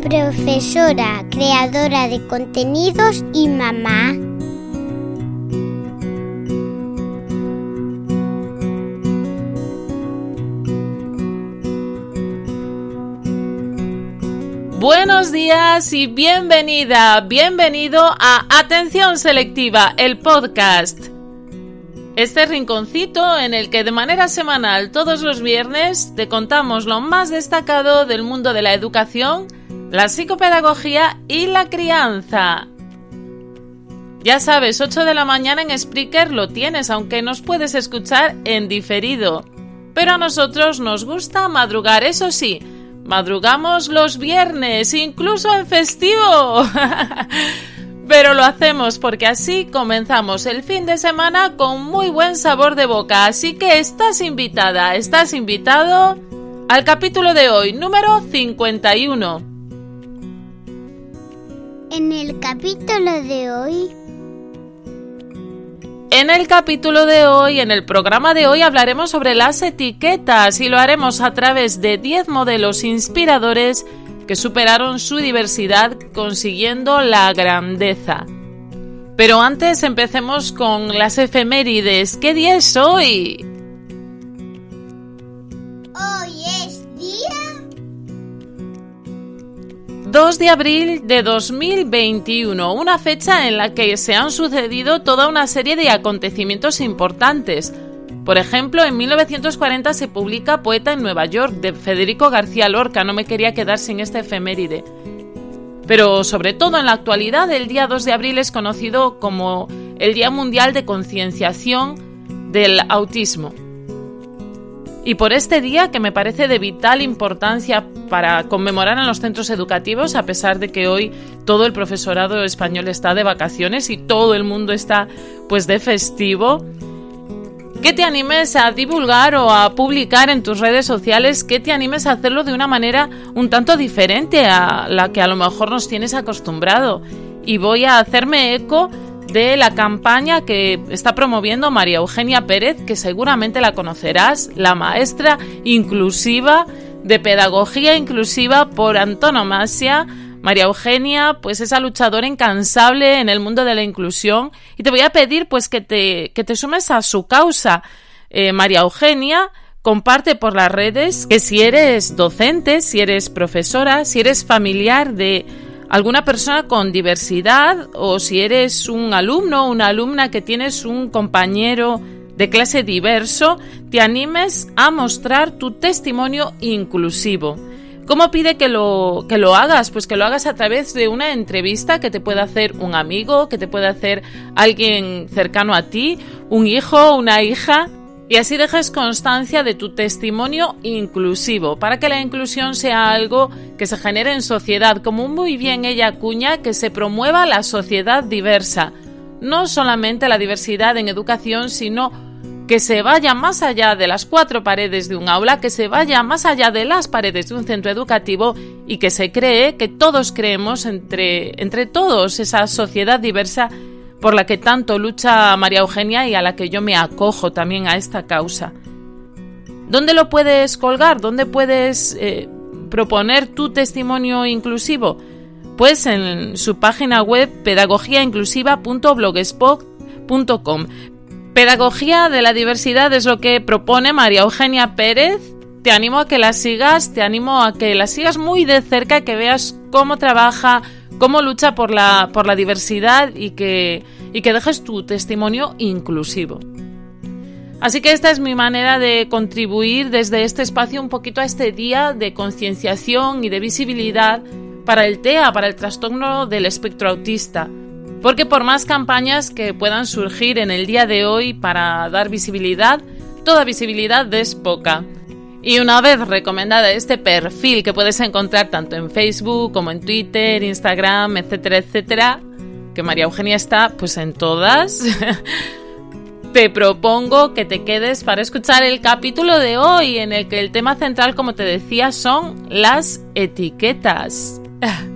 profesora, creadora de contenidos y mamá. Buenos días y bienvenida, bienvenido a Atención Selectiva, el podcast. Este rinconcito en el que de manera semanal todos los viernes te contamos lo más destacado del mundo de la educación, la psicopedagogía y la crianza. Ya sabes, 8 de la mañana en Spreaker lo tienes, aunque nos puedes escuchar en diferido. Pero a nosotros nos gusta madrugar, eso sí, Madrugamos los viernes, incluso en festivo. Pero lo hacemos porque así comenzamos el fin de semana con muy buen sabor de boca. Así que estás invitada, estás invitado al capítulo de hoy, número 51. En el capítulo de hoy en el capítulo de hoy, en el programa de hoy, hablaremos sobre las etiquetas y lo haremos a través de 10 modelos inspiradores que superaron su diversidad consiguiendo la grandeza. Pero antes empecemos con las efemérides. ¿Qué día es hoy? 2 de abril de 2021, una fecha en la que se han sucedido toda una serie de acontecimientos importantes. Por ejemplo, en 1940 se publica Poeta en Nueva York de Federico García Lorca, no me quería quedar sin este efeméride. Pero sobre todo en la actualidad, el día 2 de abril es conocido como el Día Mundial de Concienciación del Autismo. Y por este día, que me parece de vital importancia para conmemorar en los centros educativos, a pesar de que hoy todo el profesorado español está de vacaciones y todo el mundo está pues de festivo, que te animes a divulgar o a publicar en tus redes sociales, que te animes a hacerlo de una manera un tanto diferente a la que a lo mejor nos tienes acostumbrado. Y voy a hacerme eco de la campaña que está promoviendo María Eugenia Pérez, que seguramente la conocerás, la maestra inclusiva de pedagogía inclusiva por antonomasia. María Eugenia, pues esa luchadora incansable en el mundo de la inclusión. Y te voy a pedir pues que te, que te sumes a su causa. Eh, María Eugenia comparte por las redes que si eres docente, si eres profesora, si eres familiar de alguna persona con diversidad o si eres un alumno o una alumna que tienes un compañero de clase diverso, te animes a mostrar tu testimonio inclusivo. ¿Cómo pide que lo, que lo hagas? Pues que lo hagas a través de una entrevista que te pueda hacer un amigo, que te pueda hacer alguien cercano a ti, un hijo, una hija, y así dejes constancia de tu testimonio inclusivo, para que la inclusión sea algo que se genere en sociedad, como muy bien ella acuña, que se promueva la sociedad diversa. No solamente la diversidad en educación, sino que se vaya más allá de las cuatro paredes de un aula, que se vaya más allá de las paredes de un centro educativo y que se cree que todos creemos entre, entre todos esa sociedad diversa por la que tanto lucha María Eugenia y a la que yo me acojo también a esta causa. ¿Dónde lo puedes colgar? ¿Dónde puedes eh, proponer tu testimonio inclusivo? Pues en su página web pedagogiainclusiva.blogspot.com Pedagogía de la diversidad es lo que propone María Eugenia Pérez. Te animo a que la sigas, te animo a que la sigas muy de cerca, que veas cómo trabaja, cómo lucha por la, por la diversidad y que, y que dejes tu testimonio inclusivo. Así que esta es mi manera de contribuir desde este espacio un poquito a este día de concienciación y de visibilidad para el TEA, para el trastorno del espectro autista. Porque por más campañas que puedan surgir en el día de hoy para dar visibilidad, toda visibilidad es poca. Y una vez recomendada este perfil que puedes encontrar tanto en Facebook como en Twitter, Instagram, etcétera, etcétera, que María Eugenia está pues en todas, te propongo que te quedes para escuchar el capítulo de hoy en el que el tema central, como te decía, son las etiquetas.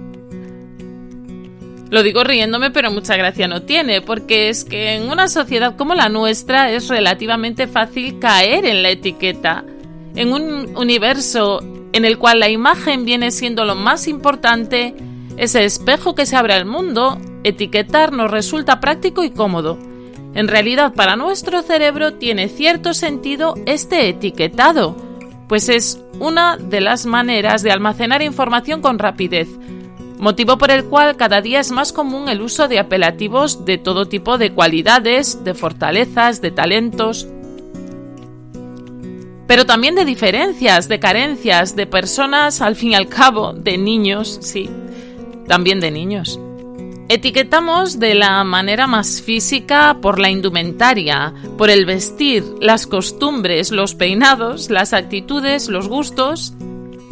Lo digo riéndome, pero mucha gracia no tiene, porque es que en una sociedad como la nuestra es relativamente fácil caer en la etiqueta. En un universo en el cual la imagen viene siendo lo más importante, ese espejo que se abre al mundo, etiquetar nos resulta práctico y cómodo. En realidad, para nuestro cerebro tiene cierto sentido este etiquetado, pues es una de las maneras de almacenar información con rapidez, motivo por el cual cada día es más común el uso de apelativos de todo tipo de cualidades, de fortalezas, de talentos, pero también de diferencias, de carencias, de personas, al fin y al cabo, de niños, sí, también de niños. Etiquetamos de la manera más física por la indumentaria, por el vestir, las costumbres, los peinados, las actitudes, los gustos.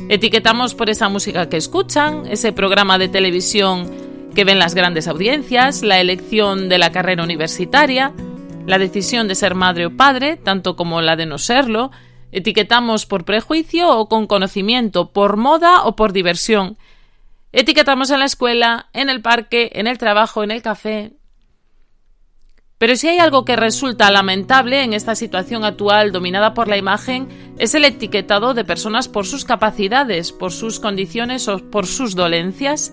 Etiquetamos por esa música que escuchan, ese programa de televisión que ven las grandes audiencias, la elección de la carrera universitaria, la decisión de ser madre o padre, tanto como la de no serlo. Etiquetamos por prejuicio o con conocimiento, por moda o por diversión. Etiquetamos en la escuela, en el parque, en el trabajo, en el café. Pero si hay algo que resulta lamentable en esta situación actual dominada por la imagen, es el etiquetado de personas por sus capacidades, por sus condiciones o por sus dolencias.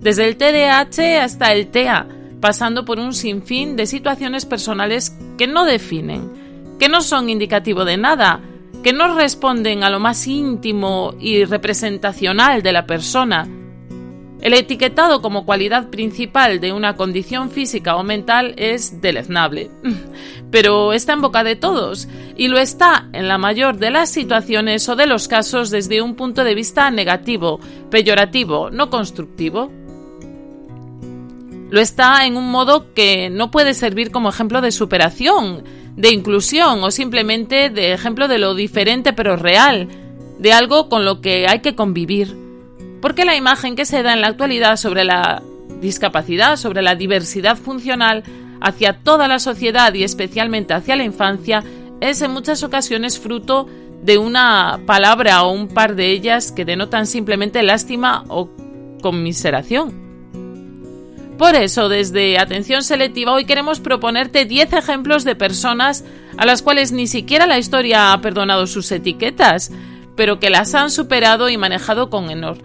Desde el TDAH hasta el TEA, pasando por un sinfín de situaciones personales que no definen, que no son indicativo de nada, que no responden a lo más íntimo y representacional de la persona, el etiquetado como cualidad principal de una condición física o mental es deleznable, pero está en boca de todos y lo está en la mayor de las situaciones o de los casos desde un punto de vista negativo, peyorativo, no constructivo. Lo está en un modo que no puede servir como ejemplo de superación, de inclusión o simplemente de ejemplo de lo diferente pero real, de algo con lo que hay que convivir porque la imagen que se da en la actualidad sobre la discapacidad, sobre la diversidad funcional hacia toda la sociedad y especialmente hacia la infancia es en muchas ocasiones fruto de una palabra o un par de ellas que denotan simplemente lástima o conmiseración. Por eso, desde Atención Selectiva, hoy queremos proponerte 10 ejemplos de personas a las cuales ni siquiera la historia ha perdonado sus etiquetas, pero que las han superado y manejado con honor.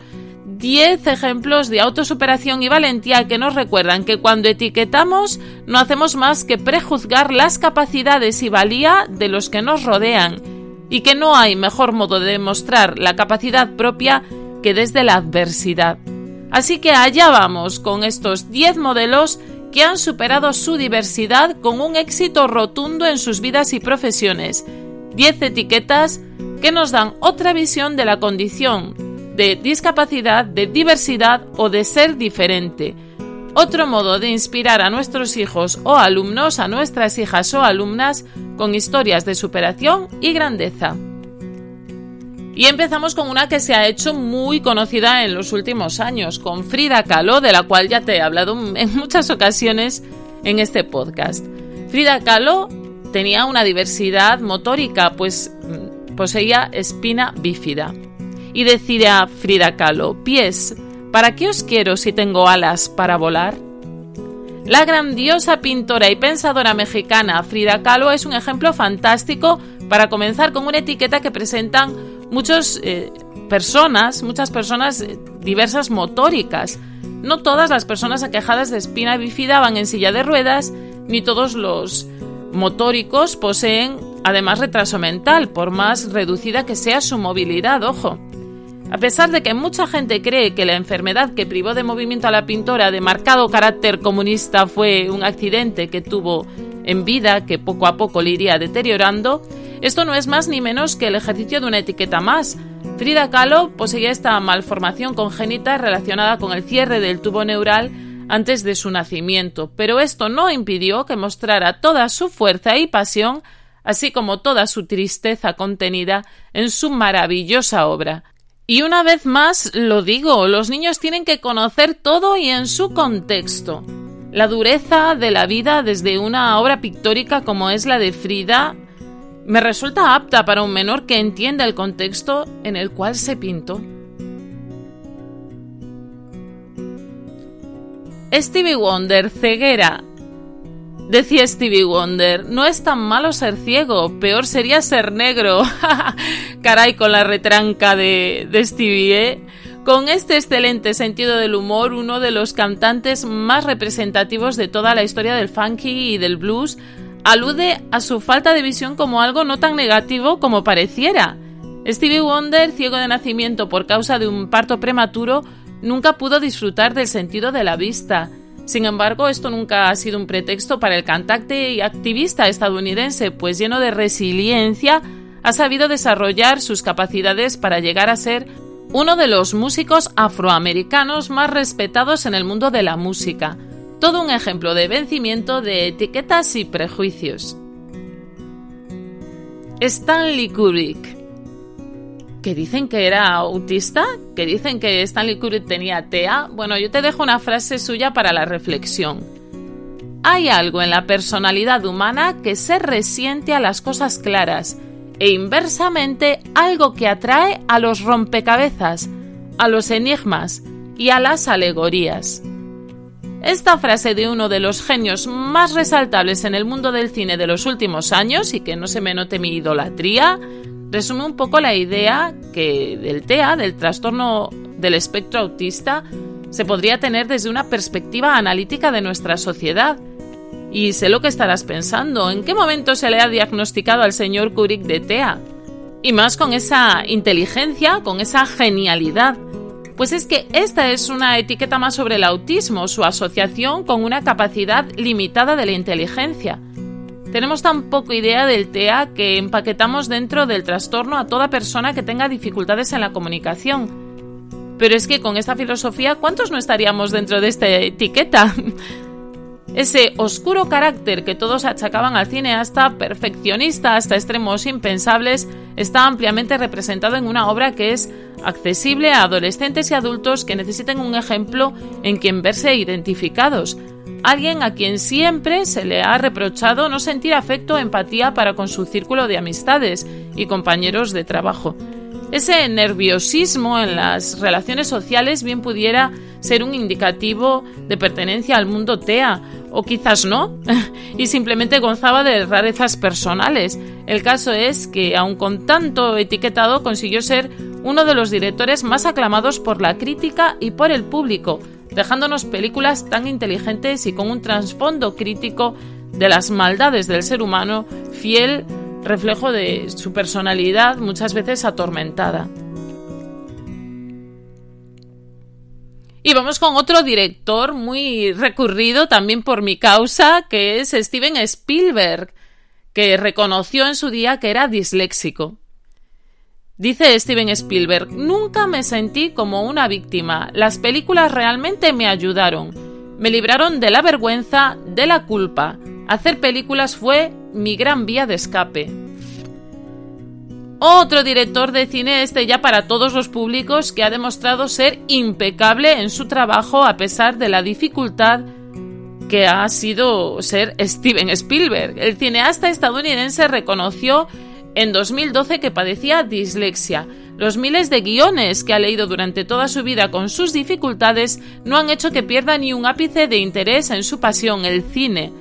10 ejemplos de autosuperación y valentía que nos recuerdan que cuando etiquetamos no hacemos más que prejuzgar las capacidades y valía de los que nos rodean y que no hay mejor modo de demostrar la capacidad propia que desde la adversidad. Así que allá vamos con estos 10 modelos que han superado su diversidad con un éxito rotundo en sus vidas y profesiones. 10 etiquetas que nos dan otra visión de la condición de discapacidad, de diversidad o de ser diferente. Otro modo de inspirar a nuestros hijos o alumnos, a nuestras hijas o alumnas, con historias de superación y grandeza. Y empezamos con una que se ha hecho muy conocida en los últimos años, con Frida Kahlo, de la cual ya te he hablado en muchas ocasiones en este podcast. Frida Kahlo tenía una diversidad motórica, pues mm, poseía espina bífida y decide a Frida Kahlo, pies, ¿para qué os quiero si tengo alas para volar? La grandiosa pintora y pensadora mexicana Frida Kahlo es un ejemplo fantástico para comenzar con una etiqueta que presentan muchas eh, personas, muchas personas eh, diversas motóricas. No todas las personas aquejadas de espina bífida van en silla de ruedas, ni todos los motóricos poseen además retraso mental, por más reducida que sea su movilidad, ojo. A pesar de que mucha gente cree que la enfermedad que privó de movimiento a la pintora de marcado carácter comunista fue un accidente que tuvo en vida que poco a poco le iría deteriorando, esto no es más ni menos que el ejercicio de una etiqueta más. Frida Kahlo poseía esta malformación congénita relacionada con el cierre del tubo neural antes de su nacimiento, pero esto no impidió que mostrara toda su fuerza y pasión, así como toda su tristeza contenida en su maravillosa obra. Y una vez más lo digo, los niños tienen que conocer todo y en su contexto. La dureza de la vida desde una obra pictórica como es la de Frida me resulta apta para un menor que entienda el contexto en el cual se pintó. Stevie Wonder, ceguera, Decía Stevie Wonder, no es tan malo ser ciego, peor sería ser negro. Caray, con la retranca de, de Stevie, ¿eh? Con este excelente sentido del humor, uno de los cantantes más representativos de toda la historia del funky y del blues, alude a su falta de visión como algo no tan negativo como pareciera. Stevie Wonder, ciego de nacimiento por causa de un parto prematuro, nunca pudo disfrutar del sentido de la vista. Sin embargo, esto nunca ha sido un pretexto para el cantante y activista estadounidense, pues lleno de resiliencia, ha sabido desarrollar sus capacidades para llegar a ser uno de los músicos afroamericanos más respetados en el mundo de la música. Todo un ejemplo de vencimiento de etiquetas y prejuicios. Stanley Kubrick que dicen que era autista, que dicen que Stanley Kubrick tenía TEA. Bueno, yo te dejo una frase suya para la reflexión. Hay algo en la personalidad humana que se resiente a las cosas claras e inversamente algo que atrae a los rompecabezas, a los enigmas y a las alegorías. Esta frase de uno de los genios más resaltables en el mundo del cine de los últimos años, y que no se me note mi idolatría, resume un poco la idea que del TEA, del trastorno del espectro autista, se podría tener desde una perspectiva analítica de nuestra sociedad. Y sé lo que estarás pensando, ¿en qué momento se le ha diagnosticado al señor Kubrick de TEA? Y más con esa inteligencia, con esa genialidad. Pues es que esta es una etiqueta más sobre el autismo, su asociación con una capacidad limitada de la inteligencia. Tenemos tan poco idea del TEA que empaquetamos dentro del trastorno a toda persona que tenga dificultades en la comunicación. Pero es que con esta filosofía, ¿cuántos no estaríamos dentro de esta etiqueta? Ese oscuro carácter que todos achacaban al cineasta, perfeccionista hasta extremos impensables, está ampliamente representado en una obra que es accesible a adolescentes y adultos que necesiten un ejemplo en quien verse identificados, alguien a quien siempre se le ha reprochado no sentir afecto o empatía para con su círculo de amistades y compañeros de trabajo. Ese nerviosismo en las relaciones sociales bien pudiera ser un indicativo de pertenencia al mundo TEA, o quizás no, y simplemente gozaba de rarezas personales. El caso es que, aun con tanto etiquetado, consiguió ser uno de los directores más aclamados por la crítica y por el público, dejándonos películas tan inteligentes y con un trasfondo crítico de las maldades del ser humano, fiel reflejo de su personalidad muchas veces atormentada. Y vamos con otro director muy recurrido también por mi causa, que es Steven Spielberg, que reconoció en su día que era disléxico. Dice Steven Spielberg, nunca me sentí como una víctima. Las películas realmente me ayudaron. Me libraron de la vergüenza, de la culpa. Hacer películas fue mi gran vía de escape. Otro director de cine este ya para todos los públicos que ha demostrado ser impecable en su trabajo a pesar de la dificultad que ha sido ser Steven Spielberg. El cineasta estadounidense reconoció en 2012 que padecía dislexia. Los miles de guiones que ha leído durante toda su vida con sus dificultades no han hecho que pierda ni un ápice de interés en su pasión, el cine.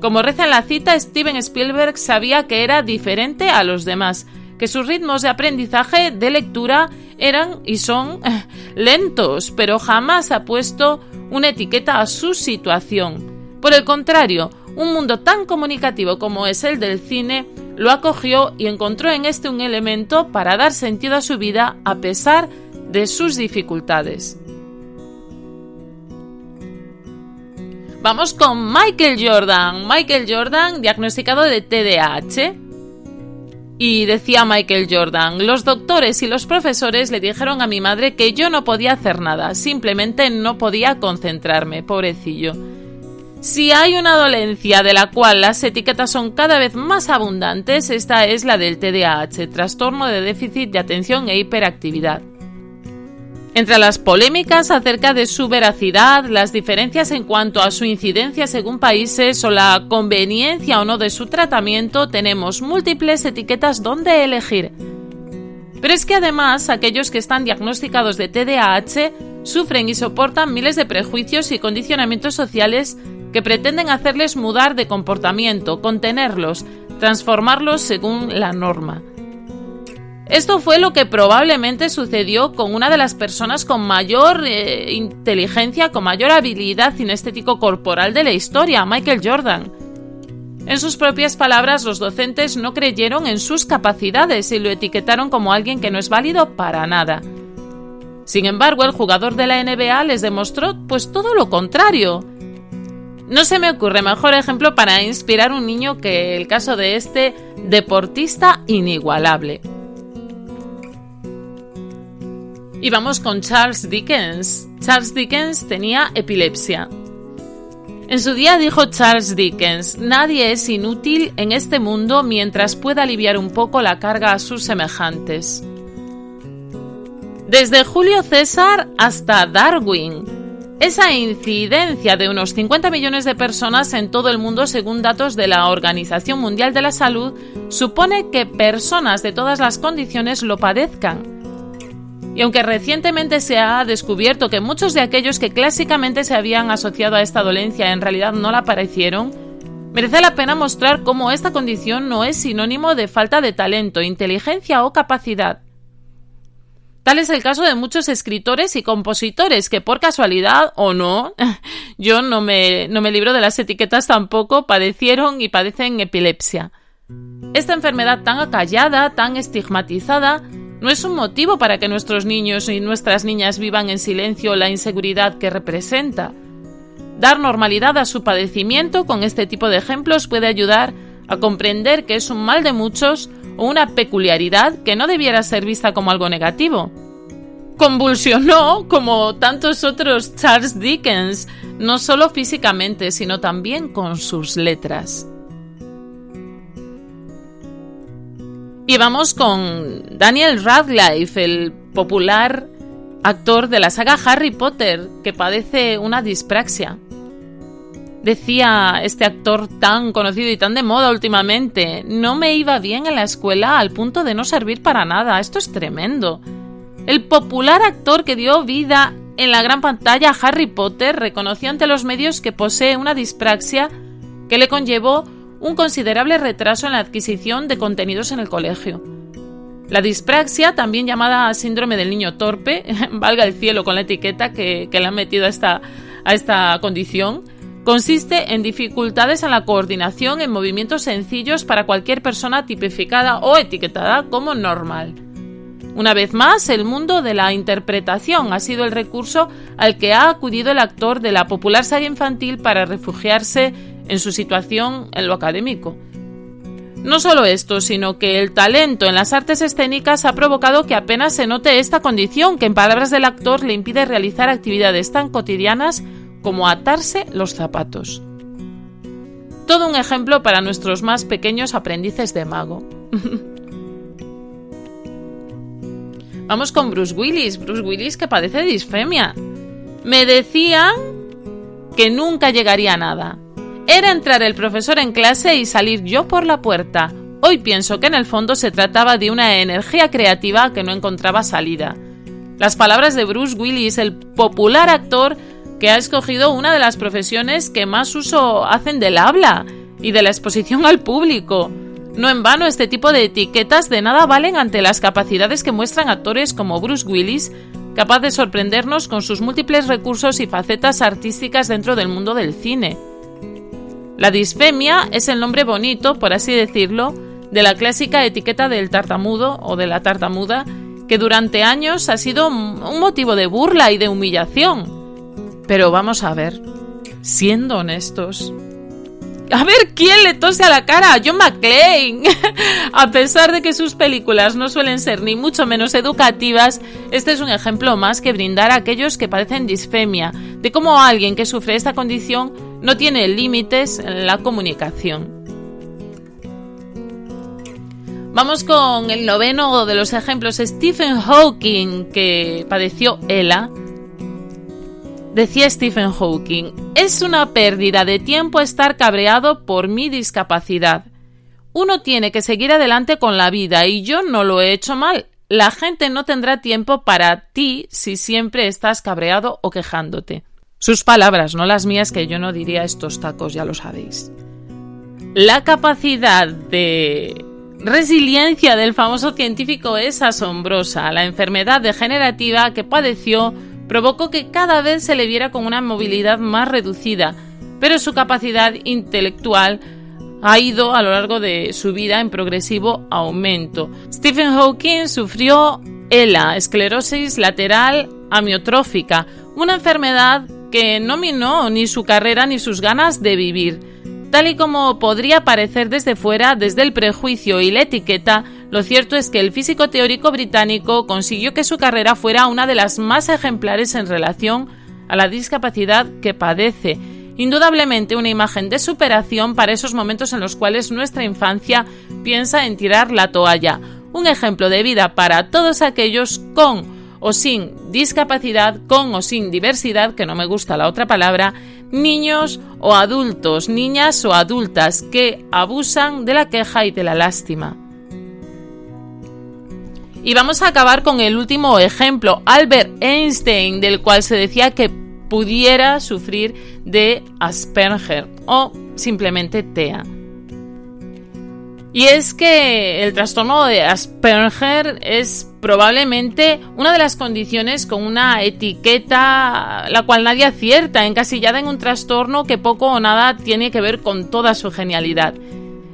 Como reza en la cita, Steven Spielberg sabía que era diferente a los demás, que sus ritmos de aprendizaje de lectura eran y son lentos, pero jamás ha puesto una etiqueta a su situación. Por el contrario, un mundo tan comunicativo como es el del cine, lo acogió y encontró en este un elemento para dar sentido a su vida a pesar de sus dificultades. Vamos con Michael Jordan. Michael Jordan diagnosticado de TDAH. Y decía Michael Jordan, los doctores y los profesores le dijeron a mi madre que yo no podía hacer nada, simplemente no podía concentrarme, pobrecillo. Si hay una dolencia de la cual las etiquetas son cada vez más abundantes, esta es la del TDAH, trastorno de déficit de atención e hiperactividad. Entre las polémicas acerca de su veracidad, las diferencias en cuanto a su incidencia según países o la conveniencia o no de su tratamiento, tenemos múltiples etiquetas donde elegir. Pero es que además aquellos que están diagnosticados de TDAH sufren y soportan miles de prejuicios y condicionamientos sociales que pretenden hacerles mudar de comportamiento, contenerlos, transformarlos según la norma. Esto fue lo que probablemente sucedió con una de las personas con mayor eh, inteligencia, con mayor habilidad cinestético corporal de la historia, Michael Jordan. En sus propias palabras, los docentes no creyeron en sus capacidades y lo etiquetaron como alguien que no es válido para nada. Sin embargo, el jugador de la NBA les demostró pues todo lo contrario. No se me ocurre mejor ejemplo para inspirar un niño que el caso de este deportista inigualable. Y vamos con Charles Dickens. Charles Dickens tenía epilepsia. En su día dijo Charles Dickens, nadie es inútil en este mundo mientras pueda aliviar un poco la carga a sus semejantes. Desde Julio César hasta Darwin, esa incidencia de unos 50 millones de personas en todo el mundo, según datos de la Organización Mundial de la Salud, supone que personas de todas las condiciones lo padezcan. Y aunque recientemente se ha descubierto que muchos de aquellos que clásicamente se habían asociado a esta dolencia en realidad no la padecieron, merece la pena mostrar cómo esta condición no es sinónimo de falta de talento, inteligencia o capacidad. Tal es el caso de muchos escritores y compositores que por casualidad o no, yo no me, no me libro de las etiquetas tampoco, padecieron y padecen epilepsia. Esta enfermedad tan acallada, tan estigmatizada, no es un motivo para que nuestros niños y nuestras niñas vivan en silencio la inseguridad que representa. Dar normalidad a su padecimiento con este tipo de ejemplos puede ayudar a comprender que es un mal de muchos o una peculiaridad que no debiera ser vista como algo negativo. Convulsionó como tantos otros Charles Dickens, no solo físicamente, sino también con sus letras. Y vamos con Daniel Radcliffe, el popular actor de la saga Harry Potter, que padece una dispraxia. Decía este actor tan conocido y tan de moda últimamente, no me iba bien en la escuela al punto de no servir para nada. Esto es tremendo. El popular actor que dio vida en la gran pantalla a Harry Potter reconoció ante los medios que posee una dispraxia que le conllevó un considerable retraso en la adquisición de contenidos en el colegio. La dispraxia, también llamada síndrome del niño torpe, valga el cielo con la etiqueta que, le han metido a esta, a esta condición, Consiste en dificultades en la coordinación en movimientos sencillos para cualquier persona tipificada o etiquetada como normal. Una vez más, el mundo de la interpretación ha sido el recurso al que ha acudido el actor de la popular saga infantil para refugiarse en su situación en lo académico. No solo esto, sino que el talento en las artes escénicas ha provocado que apenas se note esta condición que en palabras del actor le impide realizar actividades tan cotidianas como atarse los zapatos. Todo un ejemplo para nuestros más pequeños aprendices de mago. Vamos con Bruce Willis, Bruce Willis que padece disfemia. Me decían que nunca llegaría a nada. Era entrar el profesor en clase y salir yo por la puerta. Hoy pienso que en el fondo se trataba de una energía creativa que no encontraba salida. Las palabras de Bruce Willis, el popular actor, que ha escogido una de las profesiones que más uso hacen del habla y de la exposición al público. No en vano este tipo de etiquetas de nada valen ante las capacidades que muestran actores como Bruce Willis, capaz de sorprendernos con sus múltiples recursos y facetas artísticas dentro del mundo del cine. La disfemia es el nombre bonito, por así decirlo, de la clásica etiqueta del tartamudo o de la tartamuda, que durante años ha sido un motivo de burla y de humillación. Pero vamos a ver, siendo honestos, a ver quién le tose a la cara a John McClane. a pesar de que sus películas no suelen ser ni mucho menos educativas, este es un ejemplo más que brindar a aquellos que padecen disfemia, de cómo alguien que sufre esta condición no tiene límites en la comunicación. Vamos con el noveno de los ejemplos, Stephen Hawking, que padeció ELA Decía Stephen Hawking, es una pérdida de tiempo estar cabreado por mi discapacidad. Uno tiene que seguir adelante con la vida y yo no lo he hecho mal. La gente no tendrá tiempo para ti si siempre estás cabreado o quejándote. Sus palabras, no las mías, que yo no diría estos tacos, ya lo sabéis. La capacidad de resiliencia del famoso científico es asombrosa. La enfermedad degenerativa que padeció provocó que cada vez se le viera con una movilidad más reducida, pero su capacidad intelectual ha ido a lo largo de su vida en progresivo aumento. Stephen Hawking sufrió ELA, esclerosis lateral amiotrófica, una enfermedad que no minó ni su carrera ni sus ganas de vivir. Tal y como podría parecer desde fuera, desde el prejuicio y la etiqueta, lo cierto es que el físico teórico británico consiguió que su carrera fuera una de las más ejemplares en relación a la discapacidad que padece. Indudablemente una imagen de superación para esos momentos en los cuales nuestra infancia piensa en tirar la toalla. Un ejemplo de vida para todos aquellos con o sin discapacidad, con o sin diversidad, que no me gusta la otra palabra, niños o adultos, niñas o adultas que abusan de la queja y de la lástima. Y vamos a acabar con el último ejemplo, Albert Einstein, del cual se decía que pudiera sufrir de Asperger o simplemente TEA. Y es que el trastorno de Asperger es probablemente una de las condiciones con una etiqueta la cual nadie acierta, encasillada en un trastorno que poco o nada tiene que ver con toda su genialidad.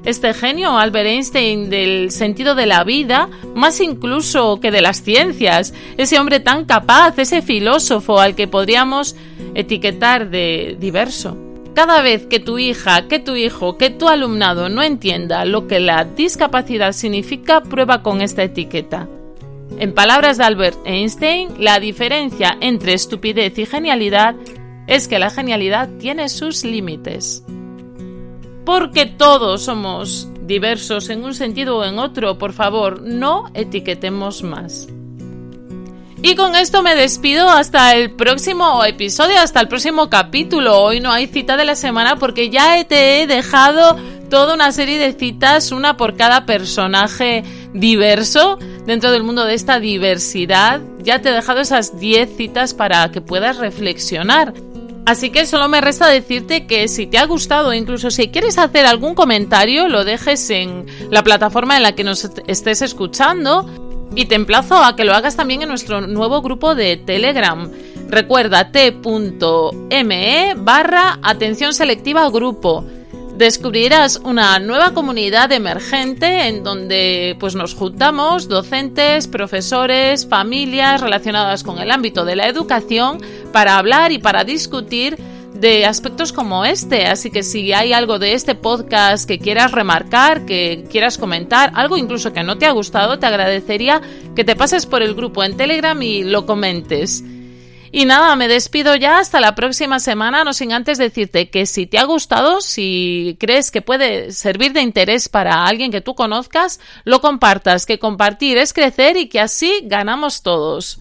Este genio, Albert Einstein, del sentido de la vida, más incluso que de las ciencias, ese hombre tan capaz, ese filósofo al que podríamos etiquetar de diverso. Cada vez que tu hija, que tu hijo, que tu alumnado no entienda lo que la discapacidad significa, prueba con esta etiqueta. En palabras de Albert Einstein, la diferencia entre estupidez y genialidad es que la genialidad tiene sus límites. Porque todos somos diversos en un sentido o en otro, por favor, no etiquetemos más. Y con esto me despido hasta el próximo episodio, hasta el próximo capítulo. Hoy no hay cita de la semana porque ya te he dejado toda una serie de citas, una por cada personaje diverso dentro del mundo de esta diversidad. Ya te he dejado esas 10 citas para que puedas reflexionar. Así que solo me resta decirte que si te ha gustado, incluso si quieres hacer algún comentario, lo dejes en la plataforma en la que nos estés escuchando y te emplazo a que lo hagas también en nuestro nuevo grupo de Telegram. Recuerda t.me barra atención selectiva grupo. Descubrirás una nueva comunidad emergente en donde pues, nos juntamos docentes, profesores, familias relacionadas con el ámbito de la educación para hablar y para discutir de aspectos como este. Así que si hay algo de este podcast que quieras remarcar, que quieras comentar, algo incluso que no te ha gustado, te agradecería que te pases por el grupo en Telegram y lo comentes. Y nada, me despido ya hasta la próxima semana, no sin antes decirte que si te ha gustado, si crees que puede servir de interés para alguien que tú conozcas, lo compartas, que compartir es crecer y que así ganamos todos.